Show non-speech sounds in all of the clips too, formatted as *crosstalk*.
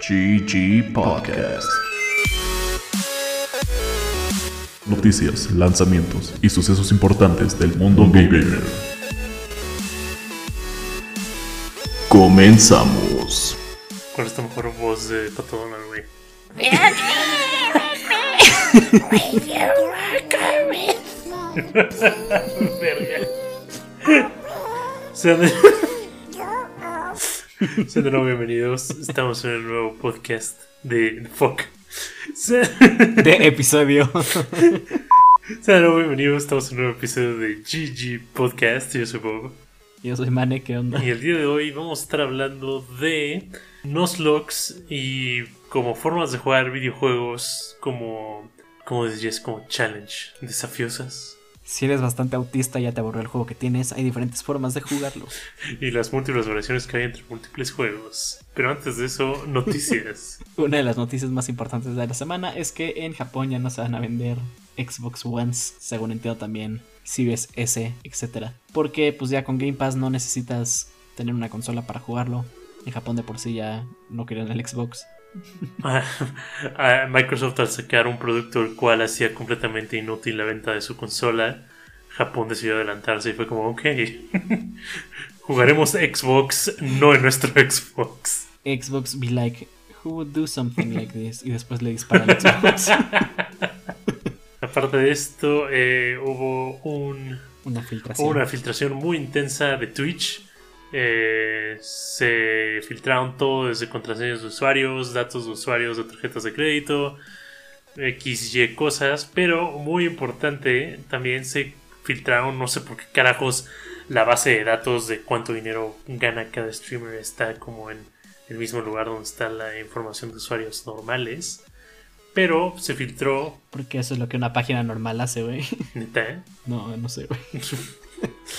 GG Podcast. Noticias, lanzamientos y sucesos importantes del mundo gamer. Comenzamos. Con esta mejor voz de Pato Donald, güey. *laughs* Verga. *laughs* *laughs* Sean bienvenidos. Estamos en el nuevo podcast de Fuck. *laughs* De episodio. *laughs* sean bienvenidos. Estamos en un nuevo episodio de GG Podcast. Yo soy Bob. Yo soy Mane, ¿qué onda? Y el día de hoy vamos a estar hablando de Nuzlocke y como formas de jugar videojuegos como, como dirías, como challenge, desafiosas. Si eres bastante autista y ya te aburrió el juego que tienes, hay diferentes formas de jugarlo. *laughs* Y las múltiples variaciones que hay entre múltiples juegos. Pero antes de eso, *laughs* noticias. Una de las noticias más importantes de la semana es que en Japón ya no se van a vender Xbox Ones, según entiendo también Series S, etc. Porque pues ya con Game Pass no necesitas tener una consola para jugarlo. En Japón de por sí ya no querían el Xbox. *laughs* Ah, Microsoft al sacar un producto el cual hacía completamente inútil la venta de su consola, Japón decidió adelantarse y fue como, ok, *laughs* jugaremos Xbox, no en nuestro *laughs* Xbox. Xbox be like, who would do something like this? Y después le disparan al Xbox. Aparte de esto, eh, hubo un, Una filtración. una filtración muy intensa de Twitch. Eh, se filtraron todo desde contraseñas de usuarios, datos de usuarios de tarjetas de crédito, XY cosas, pero muy importante, también se filtraron, no sé por qué carajos, la base de datos de cuánto dinero gana cada streamer está como en el mismo lugar donde está la información de usuarios normales. Pero se filtró, Porque eso es lo que una página normal hace, güey. neta, ¿eh? No, no sé, güey. *laughs*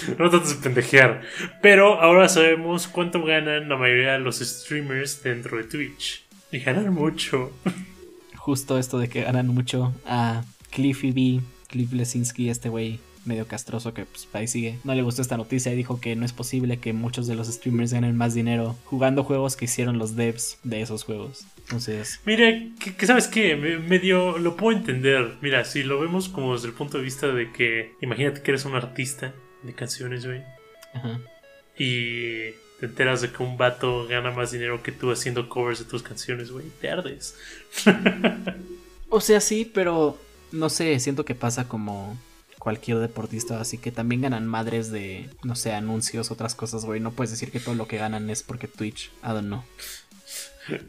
*laughs* No trates de pendejear. Pero ahora sabemos cuánto ganan la mayoría de los streamers dentro de Twitch. Y ganan mucho. *laughs* Justo esto de que ganan mucho a Cliffy B, Cliff Lesinski, este güey medio castroso que pues ahí sigue. No le gustó esta noticia y dijo que no es posible que muchos de los streamers ganen más dinero jugando juegos que hicieron los devs de esos juegos. Entonces, Mira, que, que sabes qué, Me- medio lo puedo entender. Mira, si lo vemos como desde el punto de vista de que, imagínate que eres un artista de canciones, güey, ajá. y te enteras de que un vato gana más dinero que tú haciendo covers de tus canciones, güey, te ardes. O sea, sí, pero no sé, siento que pasa como cualquier deportista, así que también ganan madres de, no sé, anuncios, otras cosas, güey. No puedes decir que todo lo que ganan es porque Twitch, I don't know.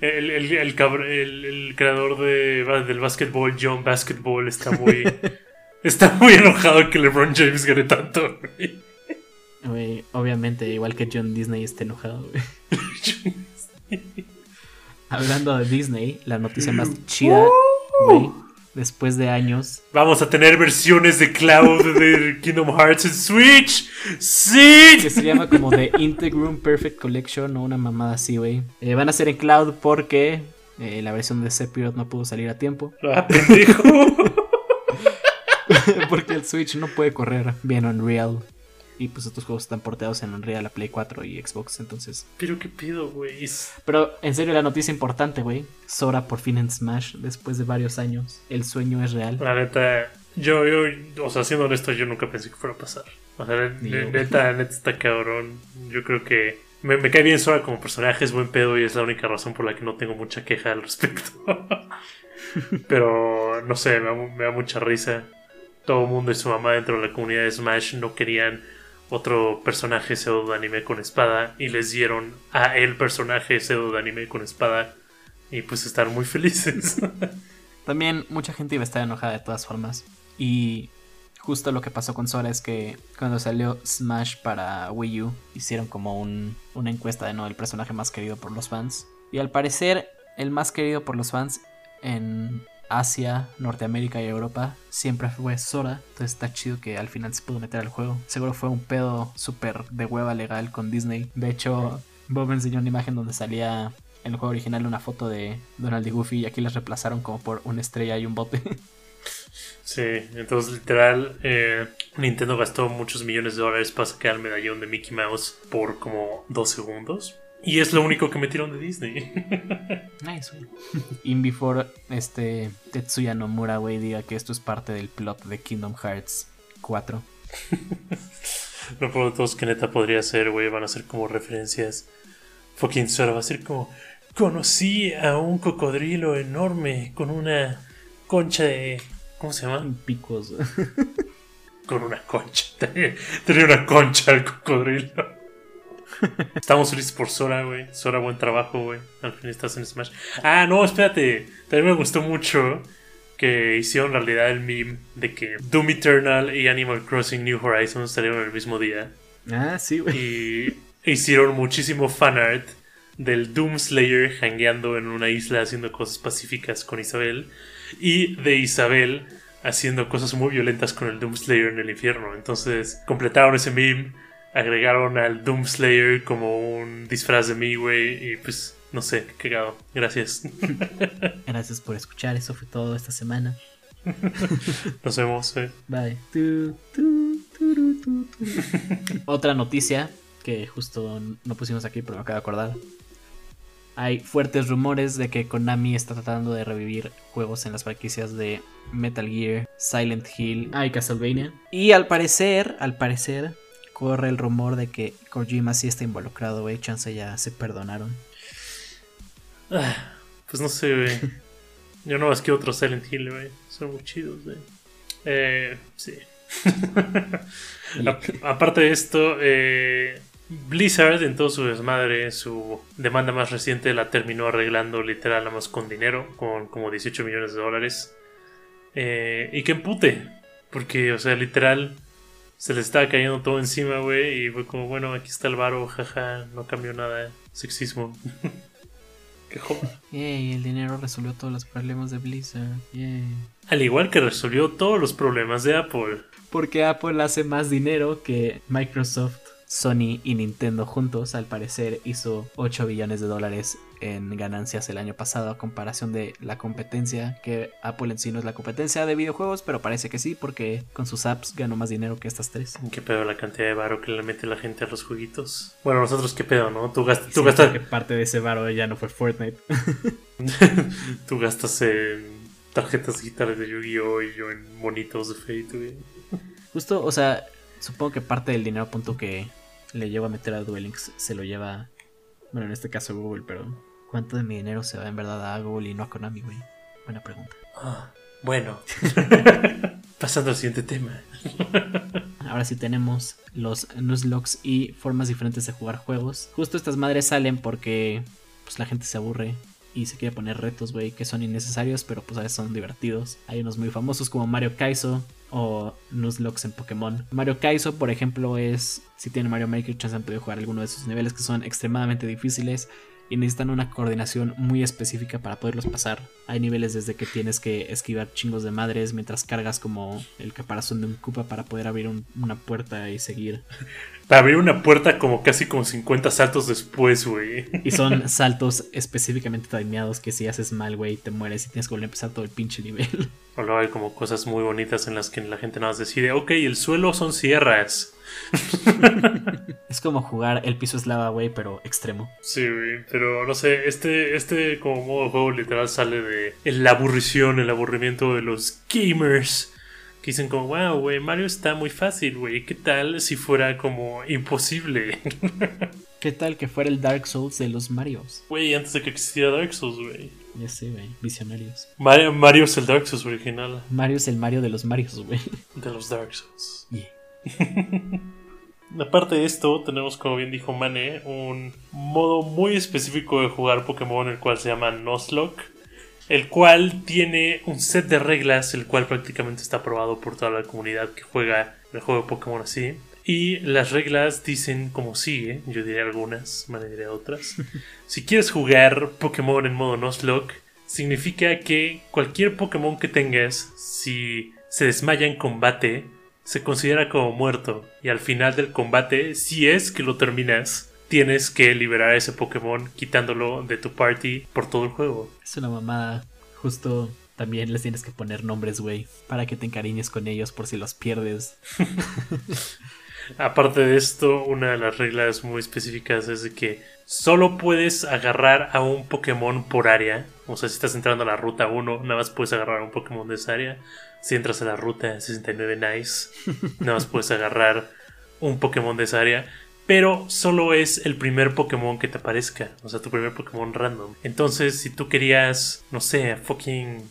El, el, el, el- el creador de, del básquetbol, John Basketball, está muy, *laughs* está muy enojado que LeBron James gane tanto, güey. Güey, obviamente, igual que John Disney está enojado, güey. Hablando de Disney, la noticia más chida, güey, después de años, Vamos a tener versiones de Cloud de Kingdom Hearts en Switch. que ¡Sí! se llama como The Integrum Perfect Collection o una mamada así, güey. Eh, van a ser en cloud porque eh, la versión de Sephiroth no pudo salir a tiempo. Ah, pendejo. *laughs* porque el Switch no puede correr bien Unreal. Y pues estos juegos están porteados en Unreal a Play 4 y Xbox, entonces... Pero qué pido, güey. Pero en serio, la noticia importante, güey. Sora por fin en Smash después de varios años. El sueño es real. La neta, yo, yo, o sea, siendo honesto, yo nunca pensé que fuera a pasar. O sea, Ni ne- yo. neta, neta está cabrón. Yo creo que me, me cae bien Sora como personaje, es buen pedo y es la única razón por la que no tengo mucha queja al respecto. *laughs* Pero, no sé, me da mucha risa. Todo el mundo y su mamá dentro de la comunidad de Smash no querían otro personaje pseudo de anime con espada y les dieron a el personaje pseudo de anime con espada y pues están muy felices. *laughs* También mucha gente iba a estar enojada de todas formas. Y justo lo que pasó con Sora es que cuando salió Smash para Wii U, hicieron como un- una encuesta de no el personaje más querido por los fans. Y al parecer, el más querido por los fans en Asia, Norteamérica y Europa siempre fue Sora. Entonces está chido que al final se pudo meter al juego. Seguro fue un pedo súper de hueva legal con Disney. De hecho, Bob me enseñó una imagen donde salía en el juego original una foto de Donald y Goofy y aquí las reemplazaron como por una estrella y un bote. *laughs* Sí, entonces literal, eh, Nintendo gastó muchos millones de dólares para sacar el medallón de Mickey Mouse por como dos segundos. Y es lo único que metieron de Disney. *laughs* Nice, güey. In before este Tetsuya Nomura, güey, diga que esto es parte del plot de Kingdom Hearts 4. *laughs* Lo es que neta podría ser, güey. Van a ser como referencias. Fucking Sora va a ser como. Conocí a un cocodrilo enorme con una concha de. ¿Cómo se llama? Picos. *laughs* Con una concha. Tenía tenía una concha el cocodrilo. *laughs* Estamos felices por Sora, güey. Sora, buen trabajo, güey. Al fin estás en Smash. Ah, no, espérate. También me gustó mucho que hicieron realidad el meme de que Doom Eternal y Animal Crossing New Horizons salieron el mismo día. ah, sí, güey. Y hicieron muchísimo fanart del Doom Slayer hangueando en una isla haciendo cosas pacíficas con Isabel. Y de Isabel haciendo cosas muy violentas con el Doom Slayer en el infierno. Entonces completaron ese meme, agregaron al Doom Slayer como un disfraz de mí, güey. Y pues, no sé, qué cagado. Gracias. *laughs* Gracias por escuchar. Eso fue todo esta semana. *laughs* Nos vemos. eh. Bye. Tu, tu, turu, tu, tu. Otra noticia que justo no pusimos aquí, pero me acabo de acordar. Hay fuertes rumores de que Konami está tratando de revivir juegos en las franquicias de Metal Gear, Silent Hill ah, y Castlevania. Y al parecer, al parecer, corre el rumor de que Kojima sí está involucrado, güey. Chance ya se perdonaron. Ah, pues no sé, güey. *laughs* Yo no más que otro Silent Hill, güey. Son muy chidos, güey. Eh, sí. *laughs* A- aparte de esto, eh, Blizzard en todo su desmadre, su demanda más reciente la terminó arreglando literal nada más con dinero, con como 18 millones de dólares. Eh, y que empute, porque, o sea, literal, se le estaba cayendo todo encima, güey, y fue como, bueno, aquí está el varo, jaja, no cambió nada, sexismo. *laughs* Qué joda. Yay, el dinero resolvió todos los problemas de Blizzard. Yay. Al igual que resolvió todos los problemas de Apple. Porque Apple hace más dinero que Microsoft, Sony y Nintendo juntos. Al parecer hizo 8 billones de dólares en ganancias el año pasado a comparación de la competencia. Que Apple en sí no es la competencia de videojuegos, pero parece que sí porque con sus apps ganó más dinero que estas tres. ¿Qué pedo la cantidad de varo que le mete la gente a los jueguitos? Bueno, nosotros qué pedo, ¿no? Tú, Sí, gastas, porque parte de ese varo ya no fue Fortnite. *laughs* tú gastas en tarjetas digitales de Yu-Gi-Oh! y yo en monitos de Fate, güey. Justo, o sea, supongo que parte del dinero punto que le llevo a meter a Duel Links se lo lleva, bueno, en este caso Google, pero ¿cuánto de mi dinero se va en verdad a Google y no a Konami, güey? Buena pregunta. Ah, bueno. *laughs* Pasando al siguiente tema. Ahora sí tenemos los Nuzlocks y formas diferentes de jugar juegos. Justo estas madres salen porque pues la gente se aburre y se quiere poner retos, güey, que son innecesarios, pero pues a veces son divertidos. Hay unos muy famosos como Mario Kaizo o Nuzlocks en Pokémon. Mario Kaizo, por ejemplo, es si tienen Mario Maker, chance han podido jugar alguno de esos niveles que son extremadamente difíciles y necesitan una coordinación muy específica para poderlos pasar. Hay niveles desde que tienes que esquivar chingos de madres mientras cargas como el caparazón de un Koopa para poder abrir un- una puerta y seguir. Para abrir una puerta como casi como 50 saltos después, güey. Y son *laughs* saltos específicamente timeados que si haces mal, güey, te mueres y tienes que volver a empezar todo el pinche nivel. O luego hay como cosas muy bonitas en las que la gente nada más decide, ok, el suelo son sierras. *laughs* Es como jugar el piso es lava, güey, pero extremo. Sí, güey, pero no sé, este, este como modo de juego literal sale de la aburrición, el aburrimiento de los gamers. Que dicen como, wow, güey, Mario está muy fácil, güey. ¿Qué tal si fuera como imposible? *laughs* ¿Qué tal que fuera el Dark Souls de los Marios? Güey, antes de que existiera Dark Souls, güey. Ya sé, güey, visionarios. Mario, Mario es el Dark Souls original Mario es el Mario de los Marios, güey. de los Dark Souls. Yeah. *laughs* Aparte de esto, tenemos, como bien dijo Mane, un modo muy específico de jugar Pokémon, el cual se llama Nuzlocke, el cual tiene un set de reglas, el cual prácticamente está aprobado por toda la comunidad que juega el juego de Pokémon así. Y las reglas dicen como sigue, yo diré algunas, Mane diré otras. *laughs* si quieres jugar Pokémon en modo Nuzlocke, significa que cualquier Pokémon que tengas, si se desmaya en combate, se considera como muerto y al final del combate, si es que lo terminas, tienes que liberar a ese Pokémon quitándolo de tu party por todo el juego. Es una mamada. Justo también les tienes que poner nombres, güey, para que te encariñes con ellos por si los pierdes. *laughs* Aparte de esto, una de las reglas muy específicas es de que solo puedes agarrar a un Pokémon por área. O sea, si estás entrando a la ruta 1, nada más puedes agarrar a un Pokémon de esa área. Si entras a la ruta 69 Nice, nada más puedes agarrar un Pokémon de esa área. Pero solo es el primer Pokémon que te aparezca. O sea, tu primer Pokémon random. Entonces, si tú querías, no sé, fucking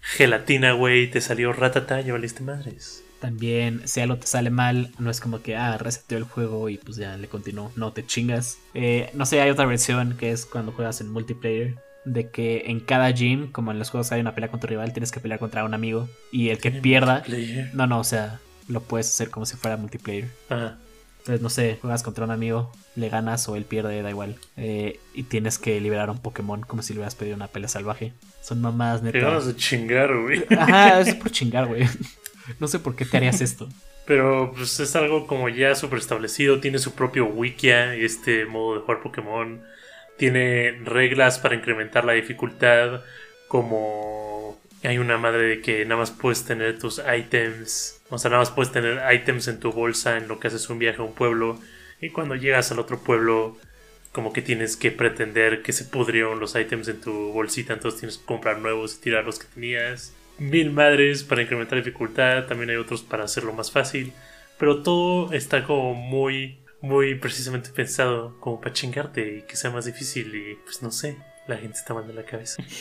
gelatina, güey, te salió ratata, ya valiste madres. También, si algo te sale mal, no es como que, ah, reseteó el juego y pues ya le continuó. No, te chingas. Eh, no sé, hay otra versión que es cuando juegas en multiplayer. De que en cada gym, como en los juegos hay una pelea contra tu rival, tienes que pelear contra un amigo. Y el que ¿Tiene pierda. No, no, o sea, lo puedes hacer como si fuera multiplayer. Ah, Entonces, no sé, juegas contra un amigo, le ganas o él pierde, da igual. Eh, y tienes que liberar a un Pokémon como si le hubieras pedido una pelea salvaje. Son mamás, te neta. ganas de chingar, güey. *laughs* Ajá, es por chingar, güey. No sé por qué te harías esto. Pero pues es algo como ya súper establecido. Tiene su propio wikia, este modo de jugar Pokémon. Tiene reglas para incrementar la dificultad. Como hay una madre de que nada más puedes tener tus ítems. O sea, nada más puedes tener ítems en tu bolsa en lo que haces un viaje a un pueblo. Y cuando llegas al otro pueblo, como que tienes que pretender que se pudrieron los ítems en tu bolsita. Entonces tienes que comprar nuevos y tirar los que tenías. Mil madres para incrementar dificultad. También hay otros para hacerlo más fácil. Pero todo está como muy, muy precisamente pensado como para chingarte y que sea más difícil. Y pues no sé, la gente está mal de la cabeza. *laughs*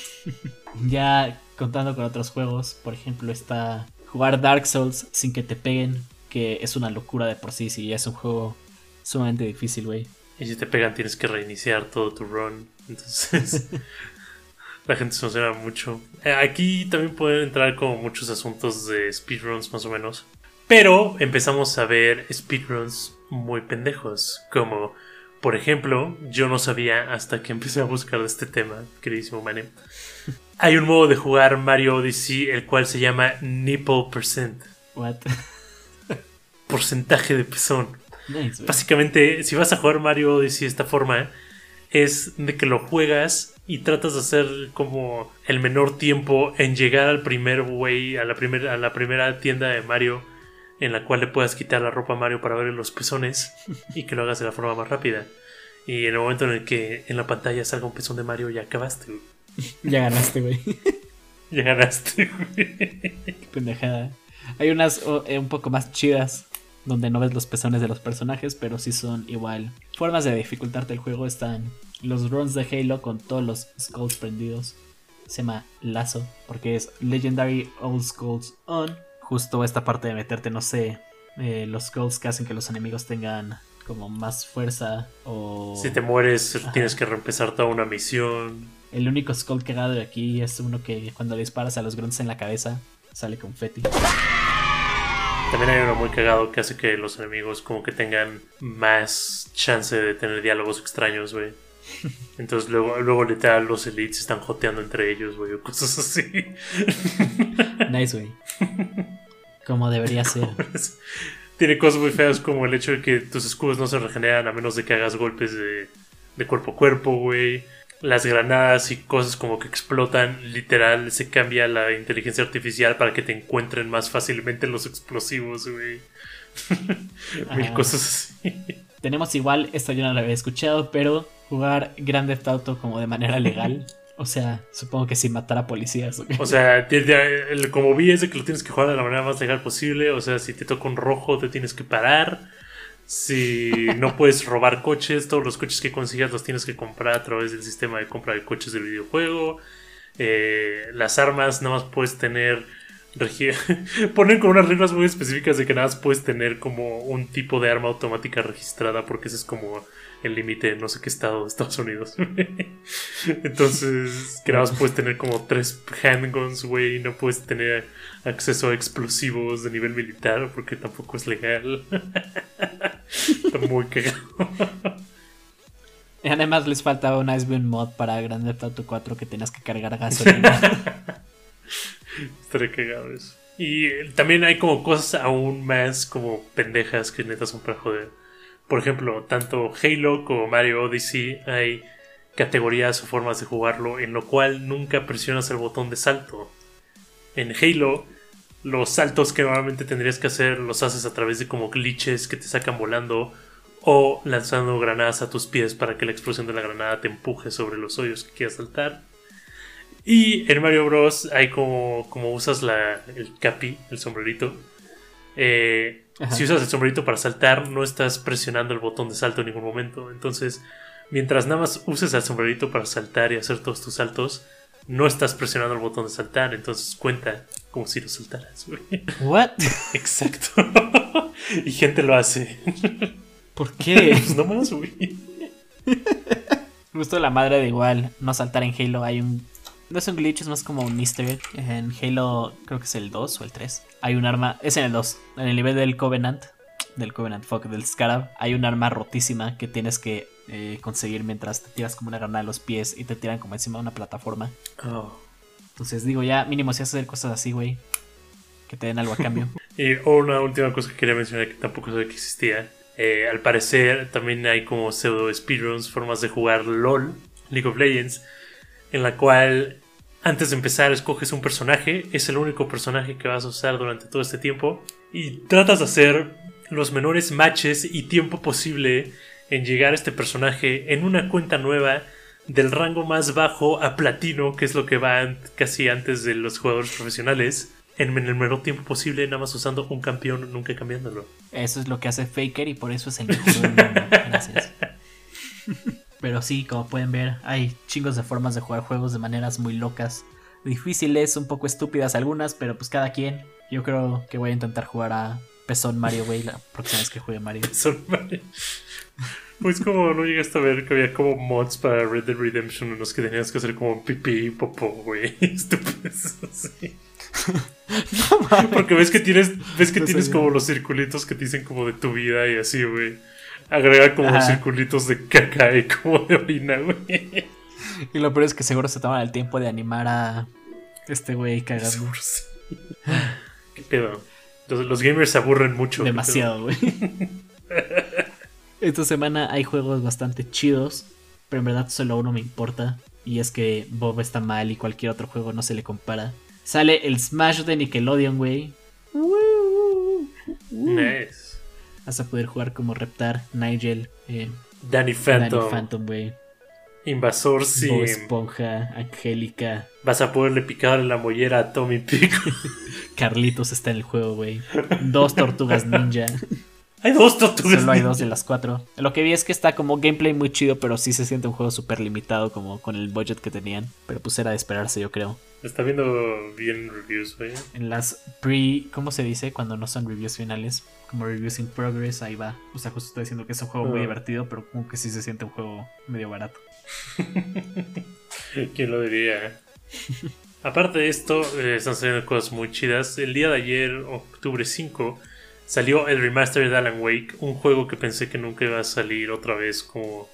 Ya contando con otros juegos, por ejemplo, está jugar Dark Souls sin que te peguen, que es una locura de por sí, si ya es un juego sumamente difícil, güey. Y si te pegan tienes que reiniciar todo tu run. Entonces *laughs* la gente se emociona mucho. Eh, Aquí también pueden entrar como muchos asuntos de speedruns más o menos. Pero empezamos a ver speedruns muy pendejos. Como, por ejemplo, yo no sabía hasta que empecé a buscar este tema, queridísimo Mane. *laughs* Hay un modo de jugar Mario Odyssey el cual se llama Nipple Percent. What? *laughs* Porcentaje de pezón. Nice. Básicamente, si vas a jugar Mario Odyssey de esta forma, es de que lo juegas y tratas de hacer como el menor tiempo en llegar al primer güey, a la, primer, a la primera tienda de Mario en la cual le puedas quitar la ropa a Mario para ver los pezones y que lo hagas de la forma más rápida. Y en el momento en el que en la pantalla salga un pezón de Mario, ya acabaste, güey. *laughs* Ya ganaste, güey. *laughs* Ya ganaste, güey. Qué pendejada. Hay unas oh, eh, un poco más chidas donde no ves los pezones de los personajes, pero sí son igual. Formas de dificultarte el juego están los runs de Halo con todos los skulls prendidos. Se llama Lazo, porque es Legendary All Skulls On. Justo esta parte de meterte, no sé, eh, los skulls que hacen que los enemigos tengan como más fuerza o... Si te mueres, tienes que reempezar toda una misión. El único skull cagado de aquí es uno que cuando le disparas a los grunts en la cabeza sale confeti. También hay uno muy cagado que hace que los enemigos como que tengan más chance de tener diálogos extraños, güey. Entonces luego, luego literal los elites están joteando entre ellos, güey, o cosas así. Nice, güey. Como debería ser. *laughs* Tiene cosas muy feas como el hecho de que tus escudos no se regeneran a menos de que hagas golpes de, de cuerpo a cuerpo, güey. Las granadas y cosas como que explotan, literal, se cambia la inteligencia artificial para que te encuentren más fácilmente los explosivos, güey. *laughs* Mil cosas así. Tenemos igual, esto yo no lo había escuchado, pero jugar Grand Theft Auto como de manera legal. *laughs* O sea, supongo que sin matar a policías. ¿o sea, como vi es de que lo tienes que jugar de la manera más legal posible. O sea, si te toca un rojo, te tienes que parar. Si no *laughs* puedes robar coches, todos los coches que consigas los tienes que comprar a través del sistema de compra de coches del videojuego. Eh, las armas nada más puedes tener. Regi- *laughs* Ponen con unas reglas muy específicas de que nada más puedes tener como un tipo de arma automática registrada, porque ese es como el límite de no sé qué estado de Estados Unidos. *laughs* Entonces, que nada más puedes tener como tres handguns, güey, y no puedes tener acceso a explosivos de nivel militar porque tampoco es legal. *laughs* Está muy cagado. Y además les faltaba un Icewind mod para Grand Theft Auto 4 que tenías que cargar gasolina. *laughs* Estaría cagado eso. Y eh, también hay como cosas aún más como pendejas que neta son para joder. Por ejemplo, tanto Halo como Mario Odyssey hay categorías o formas de jugarlo en lo cual nunca presionas el botón de salto. En Halo los saltos que normalmente tendrías que hacer los haces a través de como glitches que te sacan volando o lanzando granadas a tus pies para que la explosión de la granada te empuje sobre los hoyos que quieras saltar. Y en Mario Bros. hay como, como usas la, el capi, el sombrerito. eh, si usas el sombrerito para saltar, no estás presionando el botón de salto en ningún momento. Entonces, mientras nada más uses el sombrerito para saltar y hacer todos tus saltos, no estás presionando el botón de saltar. Entonces cuenta como si lo saltaras, güey. ¿What? *laughs* Exacto. *laughs* y gente lo hace. *laughs* ¿Por qué? Pues no más, güey. Justo la madre de igual, no saltar en Halo. Hay un. No es un glitch, es más como un easter egg. En Halo, creo que es el 2 o el 3. Hay un arma. Es en el 2. En el nivel del Covenant. Del Covenant, fuck, del Scarab. Hay un arma rotísima que tienes que eh, conseguir mientras te tiras como una granada a los pies y te tiran como encima de una plataforma. Oh. Entonces digo, ya mínimo si hacer cosas así, güey. Que te den algo a cambio. *laughs* Y una última cosa que quería mencionar que tampoco sabía que existía. Eh, al parecer también hay como pseudo speedruns, formas de jugar LOL, League of Legends, en la cual antes de empezar escoges un personaje, es el único personaje que vas a usar durante todo este tiempo y tratas de hacer los menores matches y tiempo posible en llegar a este personaje en una cuenta nueva del rango más bajo a platino, que es lo que va casi antes de los jugadores profesionales, en el menor tiempo posible, nada más usando un campeón, nunca cambiándolo. Eso es lo que hace Faker y por eso es el mejor del mundo. Gracias. Pero sí, como pueden ver, hay chingos de formas de jugar juegos de maneras muy locas. Difíciles, un poco estúpidas algunas, pero pues cada quien. Yo creo que voy a intentar jugar a Pezón Mario, güey, la próxima vez que juegue Mario. Son Mario. Pues como no llegaste a ver que había como mods para Red Dead Redemption en los que tenías que hacer como pipí y popó, güey. *laughs* Estúpidos así. *laughs* Porque ves que tienes, ves que No tienes como los circulitos que te dicen como de tu vida y así, güey. Agrega como Ajá. circulitos de caca y como de orina, güey. Y lo peor es que seguro se toman el tiempo de animar a este güey cagando. Seguro sí. ¿Qué pedo? Los, los gamers se aburren mucho. ¿qué Demasiado, güey. *laughs* Esta semana hay juegos bastante chidos, pero en verdad solo uno me importa. Y es que Bob está mal y cualquier otro juego no se le compara. Sale el Smash de Nickelodeon, güey. Nice. Vas a poder jugar como Reptar, Nigel, eh, Danny Danny Phantom. Phantom, güey. Invasor Bob Sim. Esponja, Angélica, Vas a poderle picar la mollera a Tommy Pico. *laughs* *laughs* Carlitos está en el juego, güey. Dos tortugas ninja. hay dos tortugas. Solo hay dos de las cuatro. Lo que vi es que está como gameplay muy chido, pero sí se siente un juego súper limitado como con el budget que tenían. Pero pues era de esperarse, yo creo. Está viendo bien reviews, güey. En las pre... ¿Cómo se dice? Cuando no son reviews finales. Como reviews in progress, ahí va. O sea, justo estoy diciendo que es un juego muy Ah. divertido, pero como que sí se siente un juego medio barato. *laughs* ¿Quién lo diría? Aparte de esto, eh, están saliendo cosas muy chidas. El día de ayer, octubre 5, salió el remaster de Alan Wake, un juego que pensé que nunca iba a salir otra vez como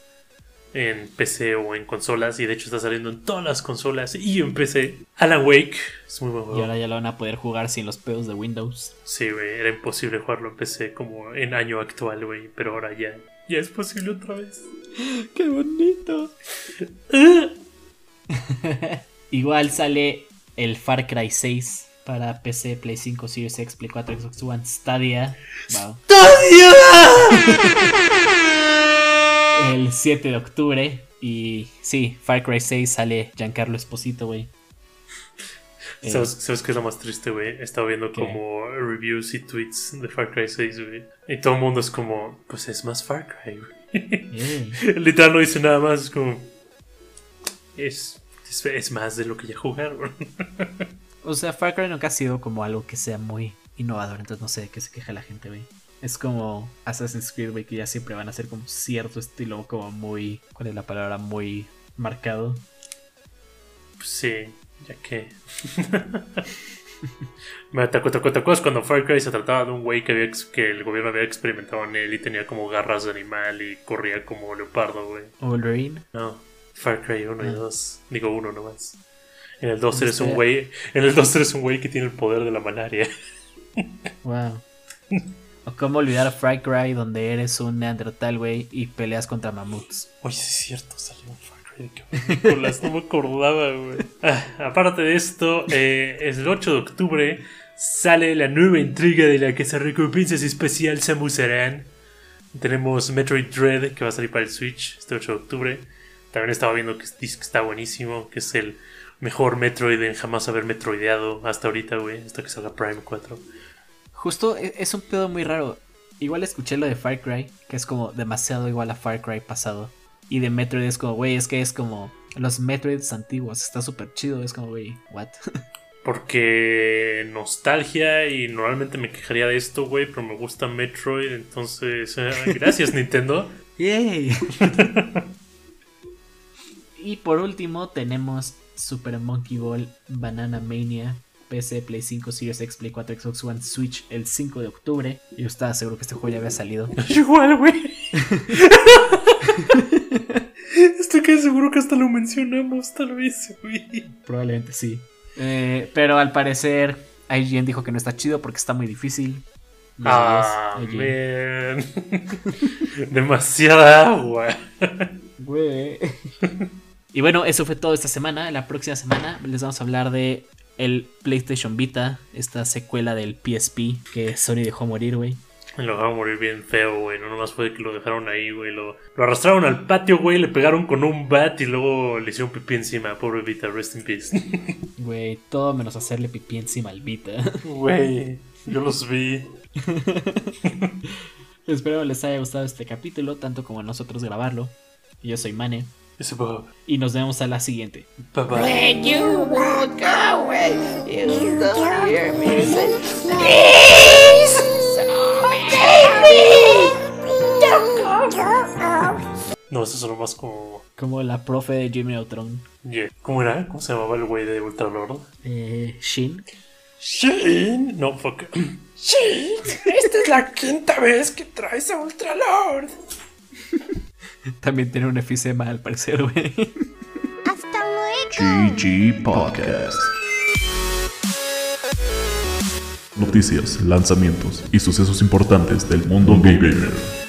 en PC o en consolas, y de hecho está saliendo en todas las consolas y en PC. Alan Wake es muy buen Y juego. ahora ya lo van a poder jugar sin los pedos de Windows. Sí, güey, era imposible jugarlo en PC como en año actual, güey, pero ahora ya, ya es posible otra vez. *laughs* ¡Qué bonito! *laughs* Igual sale el Far Cry 6 para PC, Play 5, Series X, Play 4, Xbox One, Stadia. Wow. *laughs* El 7 de octubre. Y sí, Far Cry 6 sale Giancarlo Esposito, güey. *laughs* Eh, ¿Sabes, ¿Sabes qué es lo más triste, güey? He estado viendo ¿Qué? como reviews y tweets de Far Cry 6, güey. Y todo el mundo es como, pues es más Far Cry, güey. eh. *laughs* Literal no dice nada más, es como... Es, es, es más de lo que ya jugaron. *laughs* O sea, Far Cry nunca ha sido como algo que sea muy innovador, entonces no sé de qué se queja la gente, güey. Es como Assassin's Creed, güey, que ya siempre van a ser como cierto estilo, como muy. ¿Cuál es la palabra? Muy marcado. Pues sí, ya que... *laughs* Me ¿Te, te, acu- te acuerdas cuando Far Cry se trataba de un güey que, había que el gobierno había experimentado en él y tenía como garras de animal y corría como leopardo, güey? Wolverine. No, Far Cry 1 y Ah. 2. Digo uno nomás. En el 2 ¿Dónde eres un güey. En el 2 eres un güey que tiene el poder de la malaria. *laughs* Wow. O cómo olvidar Far Cry, donde eres un Neandertal, güey, y peleas contra mamuts. Oye, es cierto, salió un Far Cry de Nicolás, no me acordaba, güey. Ah, aparte de esto, eh, el 8 de octubre sale la nueva intriga de la que se recompensa especial Samus Aran. Tenemos Metroid Dread que va a salir para el Switch este 8 de octubre. También estaba viendo que está buenísimo, que es el mejor Metroid en jamás haber metroideado hasta ahorita, güey, hasta que salga Prime 4. Justo e- es un pedo muy raro. Igual escuché lo de Far Cry, que es como demasiado igual a Far Cry pasado. Y de Metroid es como, güey, es que es como los Metroids antiguos. Está súper chido. Es como, güey, what? *laughs* Porque nostalgia y normalmente me quejaría de esto, güey, pero me gusta Metroid, entonces eh, *laughs* gracias Nintendo. ¡Yay! *laughs* y por último tenemos Super Monkey Ball Banana Mania. PC, Play 5, Series X, Play 4, Xbox One, Switch el 5 de octubre. Yo estaba seguro que este juego ya había salido. *laughs* Igual, güey. *laughs* Estoy casi seguro que hasta lo mencionamos, tal vez, güey. Probablemente sí. Eh, pero al parecer, IGN dijo que no está chido porque está muy difícil. Ah, man. *laughs* Demasiada agua. Güey. Y bueno, eso fue todo esta semana. La próxima semana les vamos a hablar de el PlayStation Vita, esta secuela del PSP que Sony dejó morir, güey. Lo dejaron morir bien feo, güey. No nomás fue que lo dejaron ahí, güey. Lo, lo arrastraron al patio, güey. Le pegaron con un bat y luego le hicieron pipí encima. Pobre Vita, rest in peace. *laughs* Güey, todo menos hacerle pipí encima al Vita. *laughs* Güey, yo los vi. *laughs* Espero les haya gustado este capítulo, tanto como a nosotros grabarlo. Yo soy Mane. Y nos vemos a la siguiente. Bye bye. When you walk away, you don't hear me say, No, eso sonó más como. Como la profe de Jimmy Neutron. Yeah. ¿Cómo era? ¿Cómo se llamaba el güey de Ultralord? Eh, Shin. Shane. No, fuck. Shane, esta es la quinta vez que traes a Ultralord. *laughs* También tiene un efisema al parecer, güey. GG Podcast. Noticias, lanzamientos y sucesos importantes del mundo gamer.